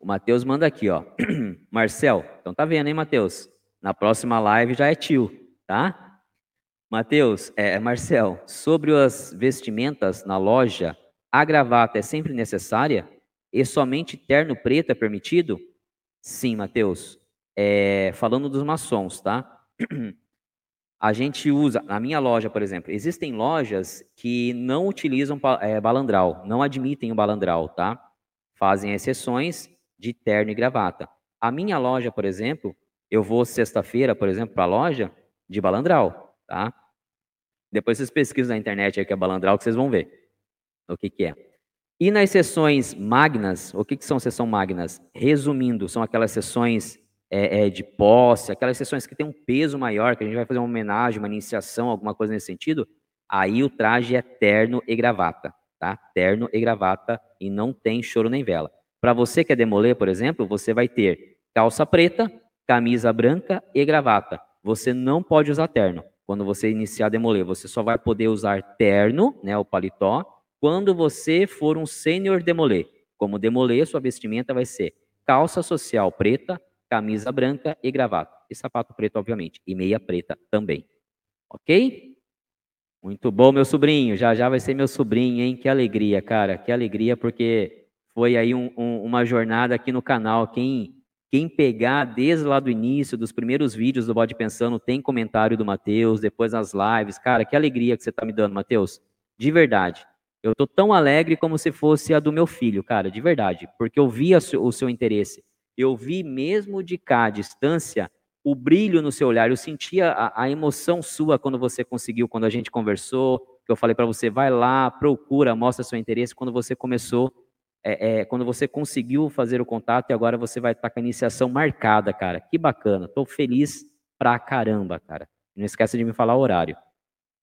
O Matheus manda aqui, ó. Marcel, então tá vendo, hein, Matheus? Na próxima live já é tio, tá? Matheus, é, Marcel, sobre as vestimentas na loja, a gravata é sempre necessária? E somente terno preto é permitido? Sim, Matheus. É, falando dos maçons, tá? A gente usa, na minha loja, por exemplo, existem lojas que não utilizam é, balandral, não admitem o balandral, tá? Fazem exceções de terno e gravata. A minha loja, por exemplo, eu vou sexta-feira, por exemplo, para a loja de balandral, tá? Depois vocês pesquisam na internet aí que é balandral que vocês vão ver o que, que é. E nas sessões magnas, o que, que são sessões magnas? Resumindo, são aquelas sessões é, é, de posse, aquelas sessões que tem um peso maior, que a gente vai fazer uma homenagem, uma iniciação, alguma coisa nesse sentido, aí o traje é terno e gravata, tá? Terno e gravata e não tem choro nem vela. Para você que é demoler, por exemplo, você vai ter calça preta, camisa branca e gravata. Você não pode usar terno. Quando você iniciar a demoler, você só vai poder usar terno, né, o paletó, quando você for um sênior demoler. Como demoler, sua vestimenta vai ser calça social preta, camisa branca e gravata. E sapato preto, obviamente. E meia preta também. Ok? Muito bom, meu sobrinho. Já já vai ser meu sobrinho, hein? Que alegria, cara. Que alegria, porque foi aí um, um, uma jornada aqui no canal. Quem, quem pegar desde lá do início, dos primeiros vídeos do Bode Pensando, tem comentário do Matheus, depois nas lives. Cara, que alegria que você está me dando, Matheus. De verdade. Eu tô tão alegre como se fosse a do meu filho, cara, de verdade. Porque eu vi o seu interesse eu vi mesmo de cá, à distância, o brilho no seu olhar. Eu sentia a, a emoção sua quando você conseguiu, quando a gente conversou. Eu falei para você, vai lá, procura, mostra seu interesse. Quando você começou, é, é, quando você conseguiu fazer o contato e agora você vai estar com a iniciação marcada, cara. Que bacana. Estou feliz pra caramba, cara. Não esqueça de me falar o horário.